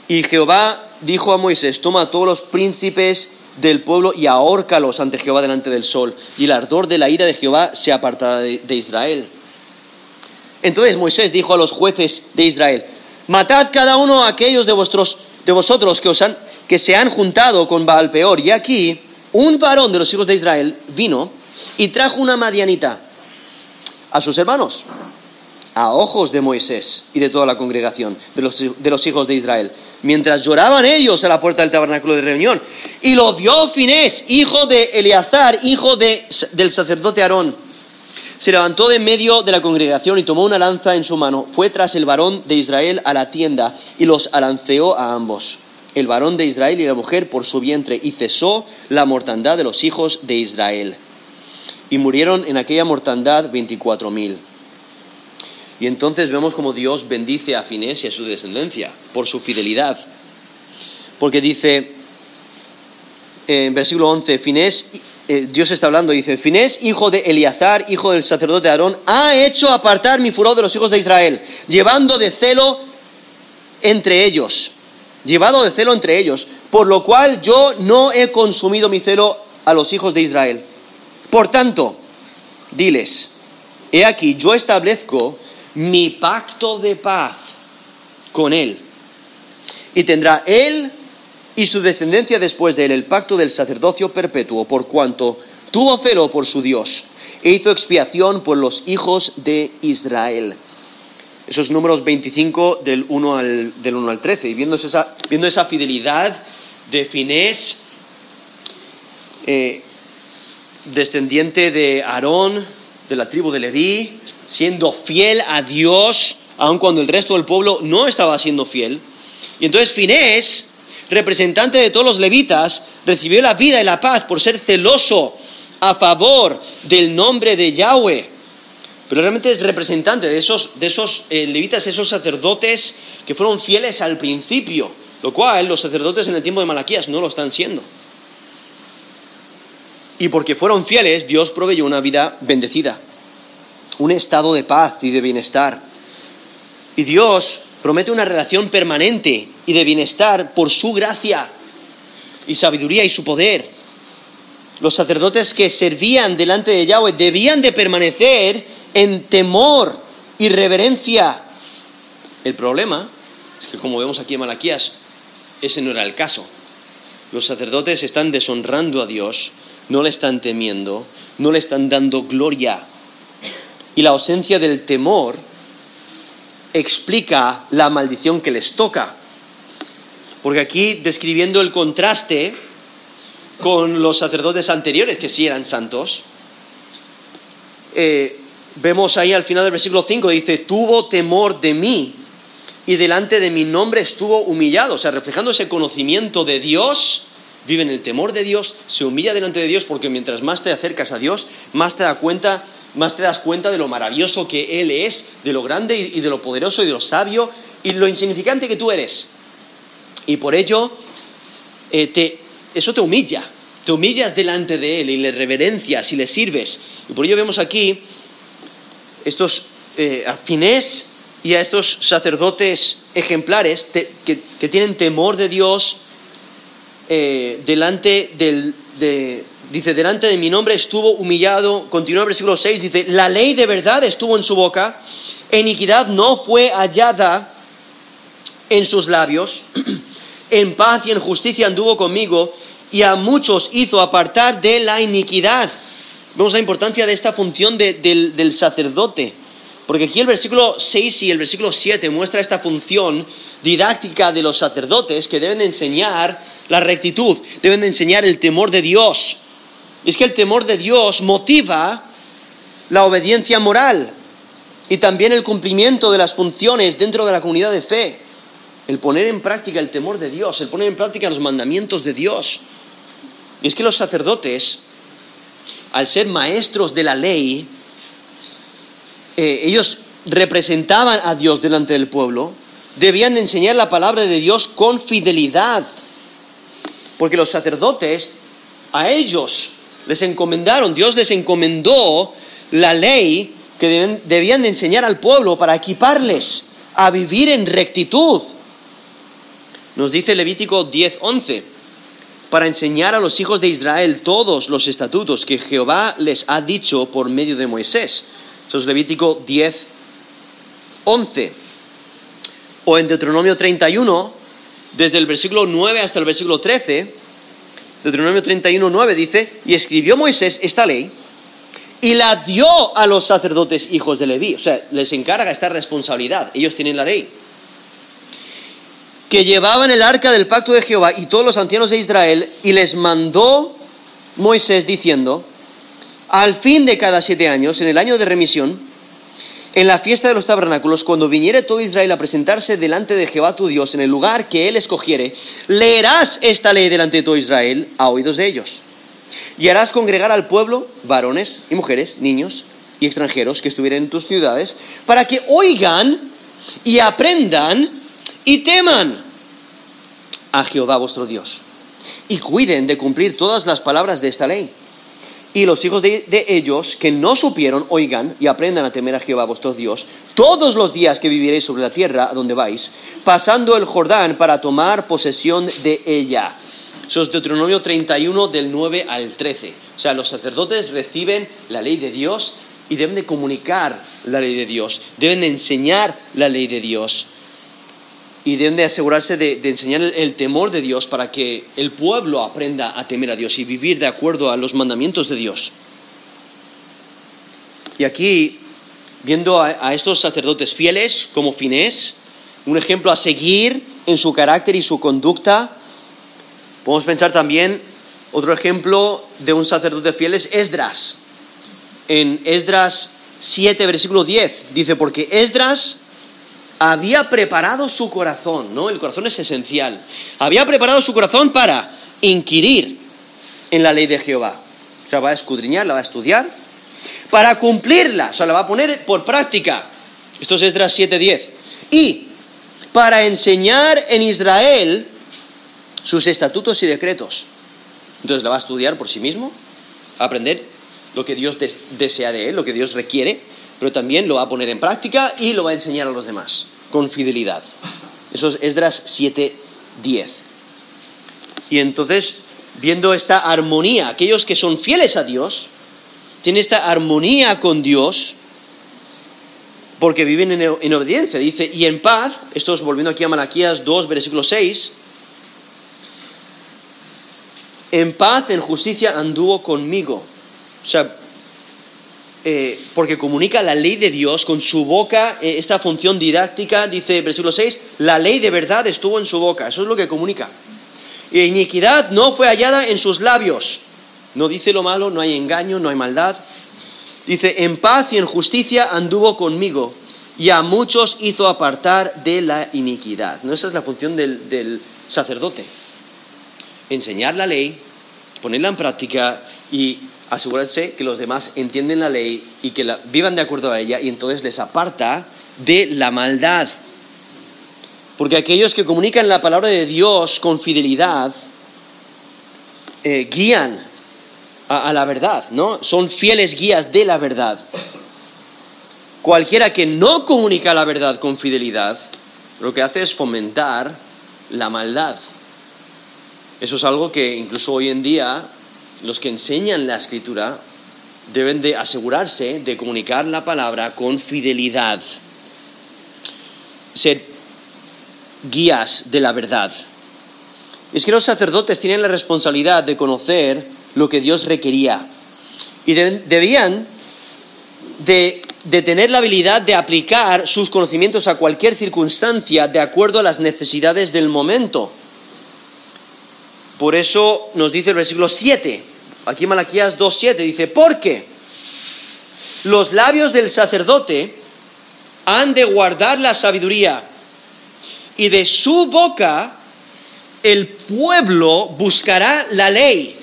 Y Jehová dijo a Moisés, toma a todos los príncipes del pueblo y ahórcalos ante Jehová delante del sol, y el ardor de la ira de Jehová se apartará de, Israel. Entonces Moisés dijo a los jueces de Israel, matad cada uno a aquellos de, vosotros que os han que se han juntado con Baal Peor. Y aquí un varón de los hijos de Israel vino y trajo una madianita a sus hermanos, a ojos de Moisés y de toda la congregación de los, de los hijos de Israel, mientras lloraban ellos a la puerta del tabernáculo de reunión. Y lo vio Finés, hijo de Eleazar, hijo de, del sacerdote Aarón. Se levantó de medio de la congregación y tomó una lanza en su mano, fue tras el varón de Israel a la tienda y los alanceó a ambos el varón de Israel y la mujer por su vientre, y cesó la mortandad de los hijos de Israel. Y murieron en aquella mortandad veinticuatro mil. Y entonces vemos como Dios bendice a Finés y a su descendencia por su fidelidad. Porque dice en versículo 11, Finés, eh, Dios está hablando, dice, Finés, hijo de Eleazar, hijo del sacerdote Aarón, ha hecho apartar mi furor de los hijos de Israel, llevando de celo entre ellos llevado de celo entre ellos, por lo cual yo no he consumido mi celo a los hijos de Israel. Por tanto, diles, he aquí, yo establezco mi pacto de paz con él, y tendrá él y su descendencia después de él el pacto del sacerdocio perpetuo, por cuanto tuvo celo por su Dios, e hizo expiación por los hijos de Israel esos números 25 del 1 al, del 1 al 13, y viendo esa, viendo esa fidelidad de Finés, eh, descendiente de Aarón, de la tribu de Leví, siendo fiel a Dios, aun cuando el resto del pueblo no estaba siendo fiel. Y entonces Finés, representante de todos los levitas, recibió la vida y la paz por ser celoso a favor del nombre de Yahweh pero realmente es representante de esos, de esos eh, levitas, esos sacerdotes que fueron fieles al principio, lo cual los sacerdotes en el tiempo de Malaquías no lo están siendo. Y porque fueron fieles, Dios proveyó una vida bendecida, un estado de paz y de bienestar. Y Dios promete una relación permanente y de bienestar por su gracia y sabiduría y su poder los sacerdotes que servían delante de Yahweh debían de permanecer en temor y reverencia. El problema es que, como vemos aquí en Malaquías, ese no era el caso. Los sacerdotes están deshonrando a Dios, no le están temiendo, no le están dando gloria. Y la ausencia del temor explica la maldición que les toca. Porque aquí, describiendo el contraste, con los sacerdotes anteriores, que sí eran santos. Eh, vemos ahí al final del versículo 5, dice, tuvo temor de mí y delante de mi nombre estuvo humillado. O sea, reflejando ese conocimiento de Dios, vive en el temor de Dios, se humilla delante de Dios porque mientras más te acercas a Dios, más te, da cuenta, más te das cuenta de lo maravilloso que Él es, de lo grande y de lo poderoso y de lo sabio y lo insignificante que tú eres. Y por ello, eh, te, eso te humilla, te humillas delante de Él y le reverencias y le sirves. Y por ello vemos aquí estos eh, a Finés y a estos sacerdotes ejemplares que, tienen temor de Dios eh, delante del, de, dice, delante de mi nombre estuvo humillado, continúa el versículo 6, dice, la ley de verdad estuvo en su boca, iniquidad no fue hallada en sus labios, en paz y en justicia anduvo conmigo, y a muchos hizo apartar de la iniquidad. Vemos la importancia de esta función del, sacerdote. Porque aquí el versículo 6 y el versículo 7 muestra esta función didáctica de los sacerdotes que deben enseñar la rectitud, deben enseñar el temor de Dios. Y es que el temor de Dios motiva la obediencia moral y también el cumplimiento de las funciones dentro de la comunidad de fe. El poner en práctica el temor de Dios, el poner en práctica los mandamientos de Dios. Y es que los sacerdotes, al ser maestros de la ley, eh, ellos representaban a Dios delante del pueblo, debían enseñar la palabra de Dios con fidelidad. Porque los sacerdotes, a ellos les encomendaron, Dios les encomendó la ley que debían de enseñar al pueblo para equiparles a vivir en rectitud. Nos dice Levítico 10:11, para enseñar a los hijos de Israel todos los estatutos que Jehová les ha dicho por medio de Moisés. Eso es Levítico 10:11. O en Deuteronomio 31, desde el versículo 9 hasta el versículo 13, Deuteronomio 31, 9 dice, y escribió Moisés esta ley y la dio a los sacerdotes hijos de Leví. O sea, les encarga esta responsabilidad. Ellos tienen la ley. Que llevaban el arca del pacto de Jehová y todos los ancianos de Israel y les mandó Moisés diciendo, al fin de cada siete años, en el año de remisión, en la fiesta de los tabernáculos, cuando viniere todo Israel a presentarse delante de Jehová tu Dios en el lugar que él escogiere, leerás esta ley delante de todo Israel a oídos de ellos. Y harás congregar al pueblo, varones y mujeres, niños y extranjeros que estuvieran en tus ciudades, para que oigan y aprendan y teman a Jehová vuestro Dios, y cuiden de cumplir todas las palabras de esta ley y los hijos de, ellos que no supieron, oigan y aprendan a temer a Jehová vuestro Dios todos los días que viviréis sobre la tierra a donde vais, pasando el Jordán para tomar posesión de ella. Eso es Deuteronomio 31 del 9 al 13. O sea, los sacerdotes reciben la ley de Dios y deben de comunicar la ley de Dios, deben de enseñar la ley de Dios y deben de asegurarse de, enseñar el, temor de Dios para que el pueblo aprenda a temer a Dios y vivir de acuerdo a los mandamientos de Dios. Y aquí, viendo a, estos sacerdotes fieles como Finés, un ejemplo a seguir en su carácter y su conducta, podemos pensar también otro ejemplo de un sacerdote fiel es Esdras. En Esdras 7, versículo 10, dice, porque Esdras había preparado su corazón, ¿no? El corazón es esencial. Había preparado su corazón para inquirir en la ley de Jehová. O sea, va a escudriñar, la va a estudiar, para cumplirla, o sea, la va a poner por práctica. Esto es Esdras 7:10. Y para enseñar en Israel sus estatutos y decretos. Entonces la va a estudiar por sí mismo, a aprender lo que Dios desea de él, lo que Dios requiere, pero también lo va a poner en práctica y lo va a enseñar a los demás con fidelidad. Eso es Esdras 7:10. Y entonces, viendo esta armonía, aquellos que son fieles a Dios, tienen esta armonía con Dios, porque viven en, en obediencia. Dice, y en paz, esto es volviendo aquí a Malaquías 2, versículo 6, en paz, en justicia anduvo conmigo. O sea, eh, porque comunica la ley de Dios con su boca, eh, esta función didáctica, dice versículo 6, la ley de verdad estuvo en su boca, eso es lo que comunica. Iniquidad no fue hallada en sus labios. No dice lo malo, no hay engaño, no hay maldad. Dice, en paz y en justicia anduvo conmigo, y a muchos hizo apartar de la iniquidad. ¿No? Esa es la función del, del sacerdote. Enseñar la ley, ponerla en práctica y asegurarse que los demás entienden la ley y que vivan de acuerdo a ella y entonces les aparta de la maldad. Porque aquellos que comunican la palabra de Dios con fidelidad eh, guían a, a la verdad, ¿no? Son fieles guías de la verdad. Cualquiera que no comunica la verdad con fidelidad, lo que hace es fomentar la maldad. Eso es algo que incluso hoy en día los que enseñan la escritura deben de asegurarse de comunicar la palabra con fidelidad. Ser guías de la verdad. Es que los sacerdotes tienen la responsabilidad de conocer lo que Dios requería y debían de, de, tener la habilidad de aplicar sus conocimientos a cualquier circunstancia de acuerdo a las necesidades del momento. Por eso nos dice el versículo 7, aquí Malaquías 2.7, dice, porque los labios del sacerdote han de guardar la sabiduría y de su boca el pueblo buscará la ley,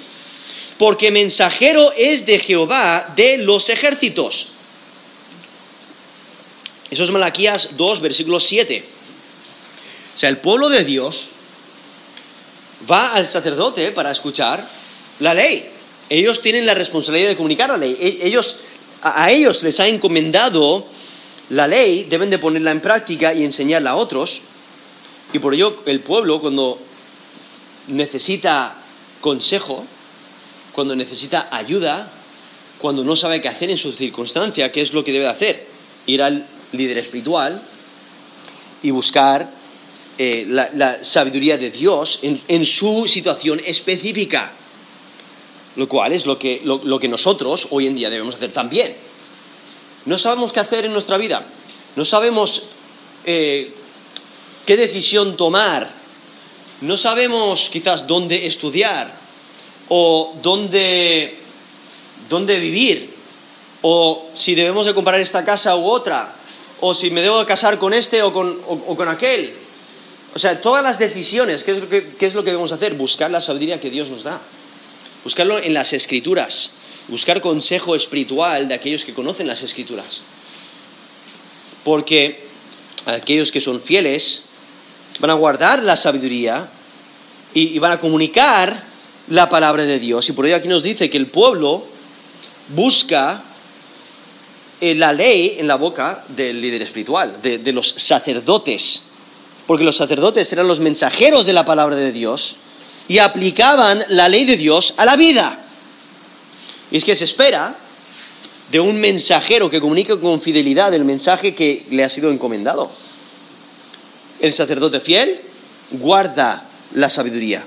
porque mensajero es de Jehová de los ejércitos. Eso es Malaquías 2, versículo 7. O sea, el pueblo de Dios va al sacerdote para escuchar la ley. Ellos tienen la responsabilidad de comunicar la ley. E-, ellos, a ellos les ha encomendado la ley, deben de ponerla en práctica y enseñarla a otros. Y por ello el pueblo cuando necesita consejo, cuando necesita ayuda, cuando no sabe qué hacer en su circunstancia, qué es lo que debe hacer, ir al líder espiritual y buscar eh, la, sabiduría de Dios en, su situación específica, lo cual es lo que, lo, que nosotros hoy en día debemos hacer también. No sabemos qué hacer en nuestra vida, no sabemos eh, qué decisión tomar, no sabemos quizás dónde estudiar o dónde, dónde vivir, o si debemos de comprar esta casa u otra, o si me debo de casar con este o con, o con aquel. O sea, todas las decisiones, ¿qué es, lo que, ¿qué es lo que debemos hacer? Buscar la sabiduría que Dios nos da. Buscarlo en las escrituras. Buscar consejo espiritual de aquellos que conocen las escrituras. Porque aquellos que son fieles van a guardar la sabiduría y, van a comunicar la palabra de Dios. Y por ello aquí nos dice que el pueblo busca eh, la ley en la boca del líder espiritual, de, de, los sacerdotes, porque los sacerdotes eran los mensajeros de la palabra de Dios y aplicaban la ley de Dios a la vida. Y es que se espera de un mensajero que comunique con fidelidad el mensaje que le ha sido encomendado. El sacerdote fiel guarda la sabiduría.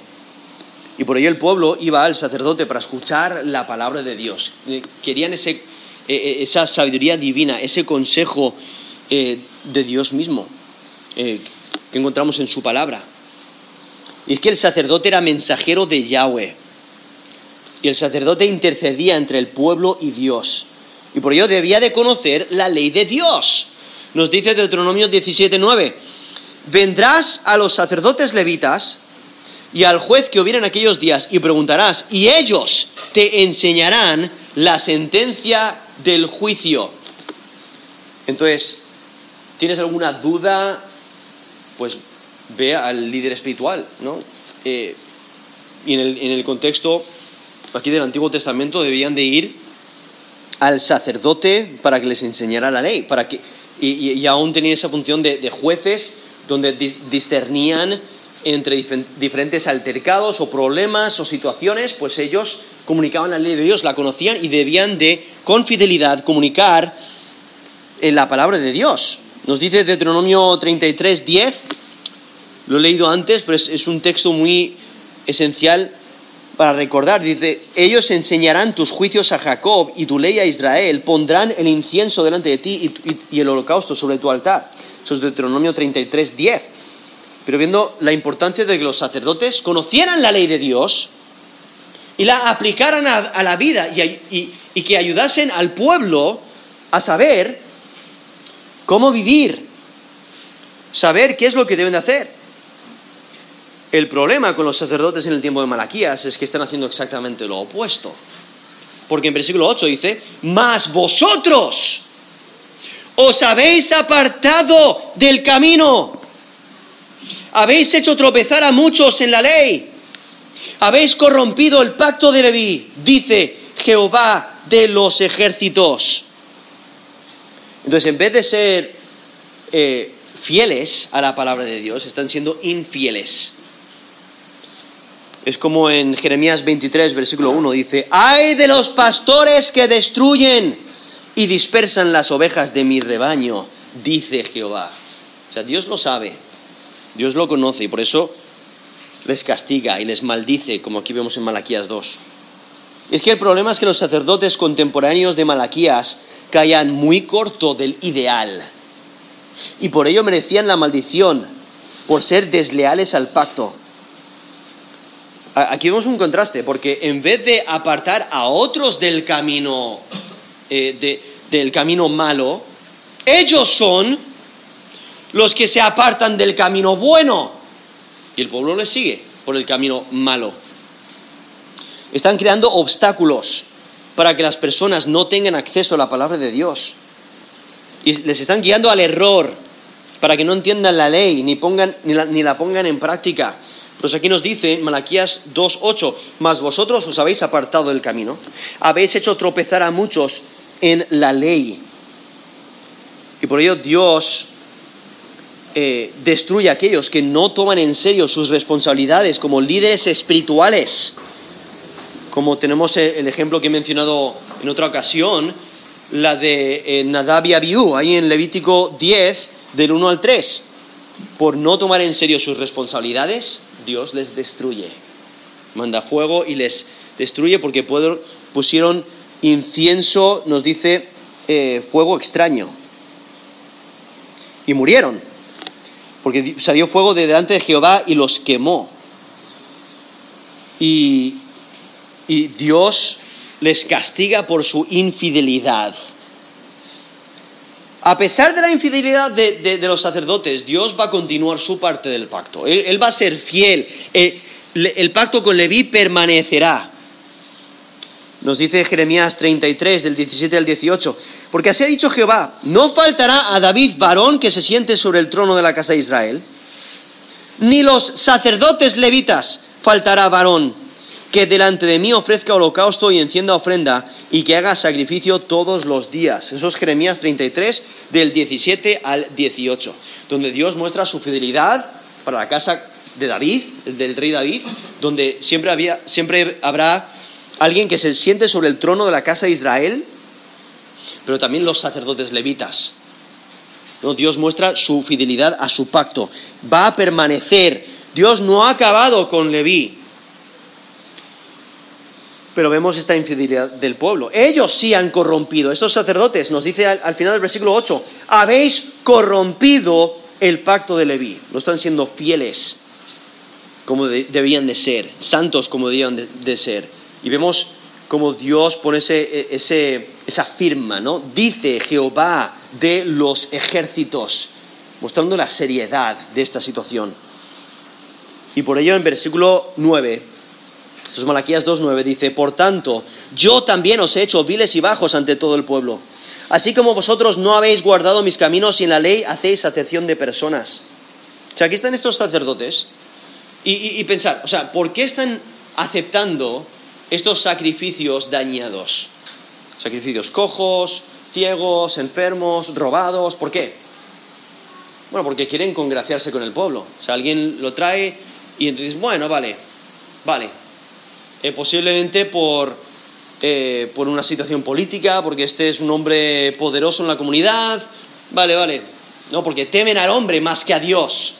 Y por ello el pueblo iba al sacerdote para escuchar la palabra de Dios. Querían ese esa sabiduría divina, ese consejo eh, de Dios mismo eh, que encontramos en su palabra. Y es que el sacerdote era mensajero de Yahweh. Y el sacerdote intercedía entre el pueblo y Dios. Y por ello debía de conocer la ley de Dios. Nos dice Deuteronomio 17:9, vendrás a los sacerdotes levitas y al juez que hubiera en aquellos días y preguntarás, y ellos te enseñarán la sentencia del juicio. Entonces, ¿tienes alguna duda? Pues ve al líder espiritual, ¿no? Eh, y en el, en el, contexto aquí del Antiguo Testamento debían de ir al sacerdote para que les enseñara la ley, para que, y, aún tenían esa función de, jueces donde discernían entre dif diferentes altercados o problemas o situaciones, pues ellos comunicaban la ley de Dios, la conocían y debían de, con fidelidad, comunicar en la palabra de Dios. Nos dice Deuteronomio 33, 10, lo he leído antes, pero es, un texto muy esencial para recordar. Dice, ellos enseñarán tus juicios a Jacob y tu ley a Israel, pondrán el incienso delante de ti y, el holocausto sobre tu altar. Eso es Deuteronomio 33, 10. Pero viendo la importancia de que los sacerdotes conocieran la ley de Dios, y la aplicaran a, la vida y, que ayudasen al pueblo a saber cómo vivir, saber qué es lo que deben de hacer. El problema con los sacerdotes en el tiempo de Malaquías es que están haciendo exactamente lo opuesto. Porque en versículo 8 dice, mas vosotros os habéis apartado del camino, habéis hecho tropezar a muchos en la ley Habéis corrompido el pacto de Leví, dice Jehová de los ejércitos. Entonces, en vez de ser eh, fieles a la palabra de Dios, están siendo infieles. Es como en Jeremías 23, versículo 1, dice, ay de los pastores que destruyen y dispersan las ovejas de mi rebaño, dice Jehová. O sea, Dios lo sabe, Dios lo conoce y por eso les castiga y les maldice, como aquí vemos en Malaquías 2. Es que el problema es que los sacerdotes contemporáneos de Malaquías caían muy corto del ideal y por ello merecían la maldición por ser desleales al pacto. Aquí vemos un contraste, porque en vez de apartar a otros del camino, eh, del camino malo, ellos son los que se apartan del camino bueno. Y el pueblo les sigue por el camino malo. Están creando obstáculos para que las personas no tengan acceso a la palabra de Dios. Y les están guiando al error para que no entiendan la ley ni, pongan, ni, la, pongan en práctica. Pues aquí nos dice Malaquías 2.8, mas vosotros os habéis apartado del camino, habéis hecho tropezar a muchos en la ley. Y por ello Dios eh, destruye a aquellos que no toman en serio sus responsabilidades como líderes espirituales. Como tenemos el ejemplo que he mencionado en otra ocasión, la de eh, Nadab y Abiú, ahí en Levítico 10, del 1 al 3. Por no tomar en serio sus responsabilidades, Dios les destruye. Manda fuego y les destruye porque pusieron incienso, nos dice, eh, fuego extraño. Y murieron, porque salió fuego de delante de Jehová y los quemó. Y, y Dios les castiga por su infidelidad. A pesar de la infidelidad de, los sacerdotes, Dios va a continuar su parte del pacto. Él, va a ser fiel. El, el, pacto con Leví permanecerá. Nos dice Jeremías 33, del 17 al 18. Porque así ha dicho Jehová, no faltará a David varón que se siente sobre el trono de la casa de Israel, ni los sacerdotes levitas faltará varón que delante de mí ofrezca holocausto y encienda ofrenda y que haga sacrificio todos los días. Eso es Jeremías 33, del 17 al 18, donde Dios muestra su fidelidad para la casa de David, del rey David, donde siempre, había, siempre habrá alguien que se siente sobre el trono de la casa de Israel, pero también los sacerdotes levitas. Dios muestra su fidelidad a su pacto. Va a permanecer. Dios no ha acabado con Leví pero vemos esta infidelidad del pueblo. Ellos sí han corrompido. Estos sacerdotes, nos dice al, final del versículo 8, habéis corrompido el pacto de Leví. No están siendo fieles como debían de ser, santos como debían de, ser. Y vemos como Dios pone ese, esa firma, ¿no? Dice Jehová de los ejércitos, mostrando la seriedad de esta situación. Y por ello en versículo 9 esto es Malaquías 2.9, dice, por tanto, yo también os he hecho viles y bajos ante todo el pueblo. Así como vosotros no habéis guardado mis caminos y en la ley hacéis acepción de personas. O sea, aquí están estos sacerdotes y, y pensar, o sea, ¿por qué están aceptando estos sacrificios dañados? Sacrificios cojos, ciegos, enfermos, robados, ¿por qué? Bueno, porque quieren congraciarse con el pueblo. O sea, alguien lo trae y entonces, bueno, vale, vale, eh, posiblemente por, eh, por una situación política, porque este es un hombre poderoso en la comunidad, vale, vale, no, porque temen al hombre más que a Dios.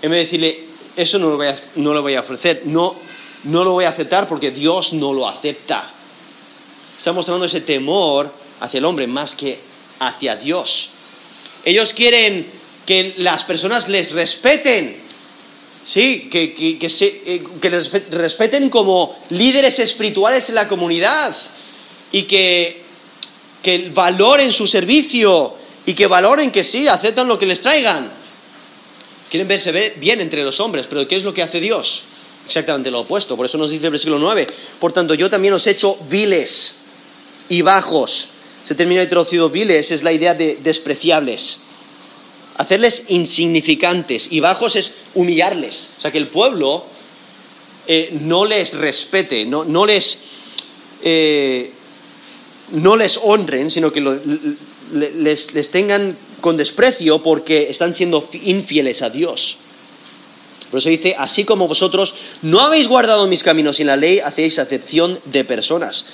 En vez de decirle, eso no lo voy a, no lo voy a ofrecer, no, no lo voy a aceptar porque Dios no lo acepta. Está mostrando ese temor hacia el hombre más que hacia Dios. Ellos quieren que las personas les respeten, Sí, que, que, eh, les respeten como líderes espirituales en la comunidad y que, que valoren su servicio y que valoren que sí, aceptan lo que les traigan. Quieren verse bien entre los hombres, pero ¿qué es lo que hace Dios? Exactamente lo opuesto. Por eso nos dice el versículo 9. Por tanto, yo también os he hecho viles y bajos. Se termina traducido viles, es la idea de despreciables hacerles insignificantes y bajos es humillarles. O sea que el pueblo eh, no les respete, no, no les, eh, no les honren, sino que les, les tengan con desprecio porque están siendo infieles a Dios. Por eso dice, así como vosotros no habéis guardado mis caminos y en la ley hacéis acepción de personas.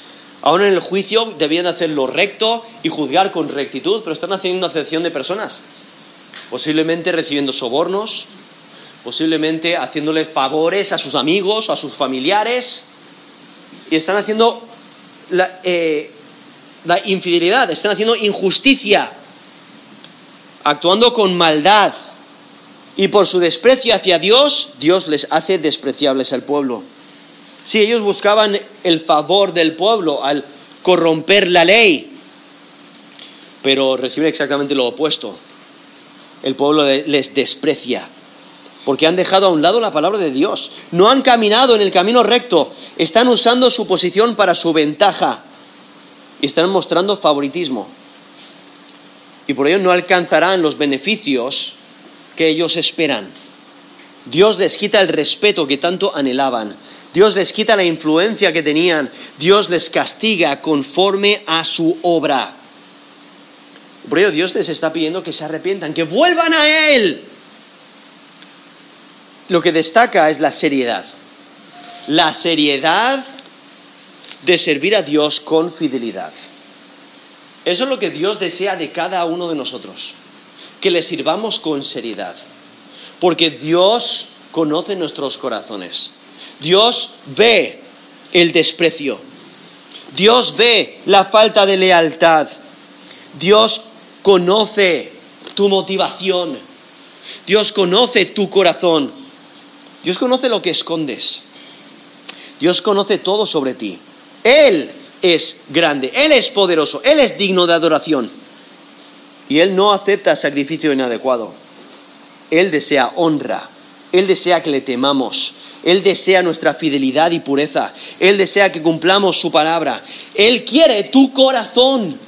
Aún en el juicio debían hacer lo recto y juzgar con rectitud, pero están haciendo acepción de personas. Posiblemente recibiendo sobornos, posiblemente haciéndole favores a sus amigos o a sus familiares. Y están haciendo la, eh, la infidelidad, están haciendo injusticia, actuando con maldad. Y por su desprecio hacia Dios, Dios les hace despreciables al pueblo. Si ellos buscaban el favor del pueblo al corromper la ley, pero reciben exactamente lo opuesto. El pueblo les desprecia, porque han dejado a un lado la palabra de Dios. No han caminado en el camino recto, están usando su posición para su ventaja y están mostrando favoritismo. Y por ello no alcanzarán los beneficios que ellos esperan. Dios les quita el respeto que tanto anhelaban. Dios les quita la influencia que tenían. Dios les castiga conforme a su obra. Dios les está pidiendo que se arrepientan, que vuelvan a Él. Lo que destaca es la seriedad. La seriedad de servir a Dios con fidelidad. Eso es lo que Dios desea de cada uno de nosotros, que le sirvamos con seriedad, porque Dios conoce nuestros corazones, Dios ve el desprecio, Dios ve la falta de lealtad, Dios conoce tu motivación, Dios conoce tu corazón, Dios conoce lo que escondes, Dios conoce todo sobre ti. Él es grande, Él es poderoso, Él es digno de adoración. Y Él no acepta sacrificio inadecuado. Él desea honra, Él desea que le temamos, Él desea nuestra fidelidad y pureza, Él desea que cumplamos su palabra, Él quiere tu corazón.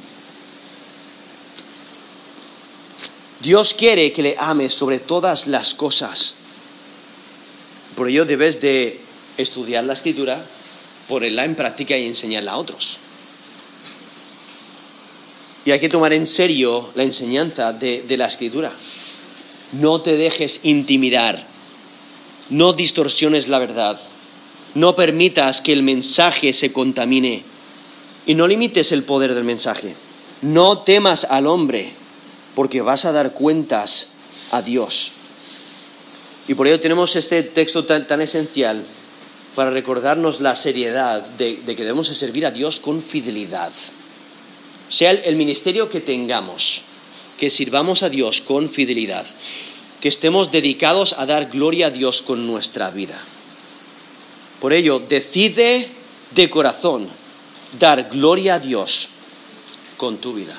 Dios quiere que le ames sobre todas las cosas. Por ello debes de estudiar la escritura, ponerla en práctica y enseñarla a otros. Y hay que tomar en serio la enseñanza de, de la escritura. No te dejes intimidar, no distorsiones la verdad, no permitas que el mensaje se contamine y no limites el poder del mensaje. No temas al hombre, porque vas a dar cuentas a Dios. Y por ello tenemos este texto tan, esencial para recordarnos la seriedad de, que debemos de servir a Dios con fidelidad. Sea el ministerio que tengamos, que sirvamos a Dios con fidelidad, que estemos dedicados a dar gloria a Dios con nuestra vida. Por ello, decide de corazón dar gloria a Dios con tu vida.